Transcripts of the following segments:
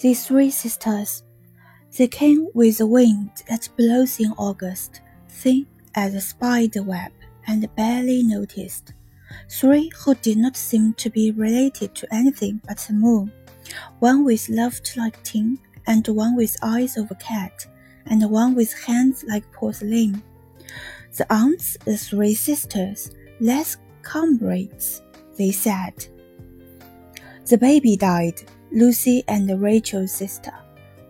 The three sisters. They came with the wind that blows in August, thin as a spider web, and barely noticed. Three who did not seem to be related to anything but the moon. One with loved like tin, and one with eyes of a cat, and one with hands like porcelain. The aunts, the three sisters, las comadres, they said. The baby died, Lucy and Rachel's sister.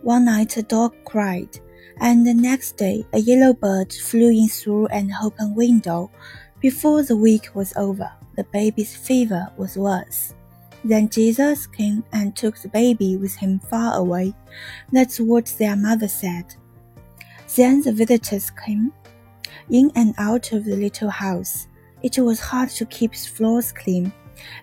One night a dog cried, and the next day a yellow bird flew in through an open window. Before the week was over, the baby's fever was worse. Then Jesus came and took the baby with him far away. That's what their mother said. Then the visitors came, in and out of the little house. It was hard to keep its floors clean.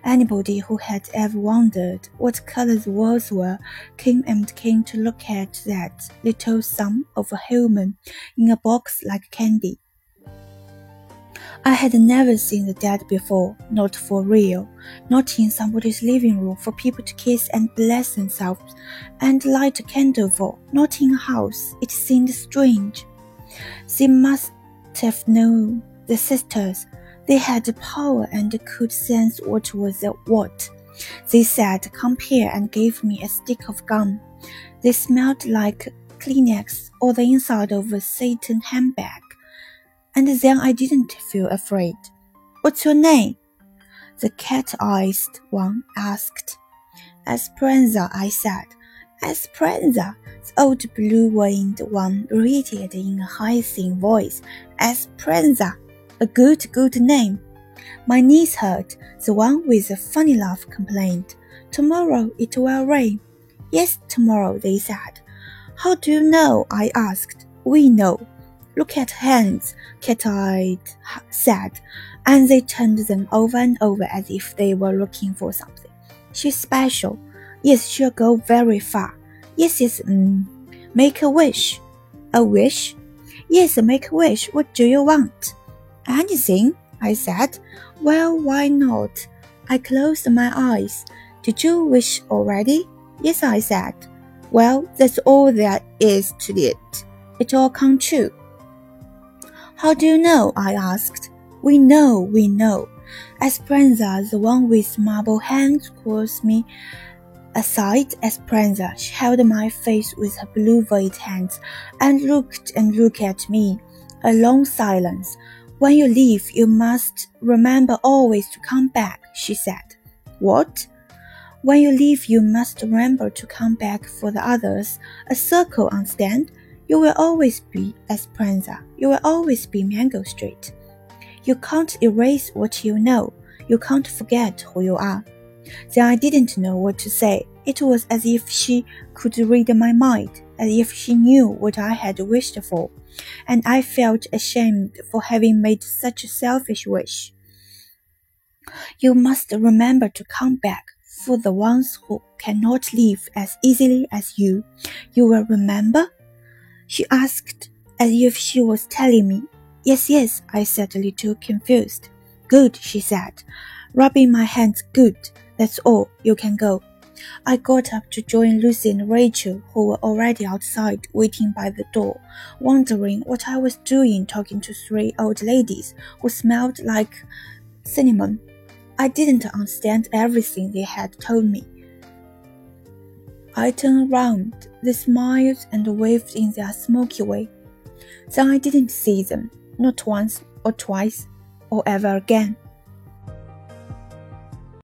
Anybody who had ever wondered what color the walls were came and came to look at that little sum of a human in a box like candy. I had never seen the dead before, not for real, not in somebody's living room for people to kiss and bless themselves and light a candle for, not in a house. It seemed strange. They must have known the sisters they had power and could sense what was what. They said, Come here and gave me a stick of gum. They smelled like Kleenex or the inside of a Satan handbag. And then I didn't feel afraid. What's your name? The cat-eyed one asked. Esperanza, I said. Esperanza, the old blue-winged one repeated in a high thin voice. Esperanza. A good, good name. My knees hurt, the one with the funny laugh complained. Tomorrow it will rain. Yes, tomorrow, they said. How do you know? I asked. We know. Look at hands, Cat-eyed said, and they turned them over and over as if they were looking for something. She's special. Yes, she'll go very far. Yes, yes, mm. Make a wish. A wish? Yes, make a wish. What do you want? Anything, I said. Well, why not? I closed my eyes. Did you wish already? Yes, I said. Well, that's all there is to it. It all come true. How do you know? I asked. We know, we know. Esperanza, the one with marble hands, calls me aside. Esperanza, she held my face with her blue white hands and looked and looked at me. A long silence. When you leave, you must remember always to come back, she said. What? When you leave, you must remember to come back for the others. A circle, understand? You will always be Esperanza. You will always be Mango Street. You can't erase what you know. You can't forget who you are. Then I didn't know what to say. It was as if she could read my mind, as if she knew what I had wished for and I felt ashamed for having made such a selfish wish. You must remember to come back for the ones who cannot leave as easily as you. You will remember? She asked as if she was telling me. Yes, yes, I said a little confused. Good, she said, rubbing my hands. Good, that's all. You can go. I got up to join Lucy and Rachel, who were already outside waiting by the door, wondering what I was doing talking to three old ladies who smelled like cinnamon. I didn't understand everything they had told me. I turned around. They smiled and waved in their smoky way. Then I didn't see them, not once or twice or ever again.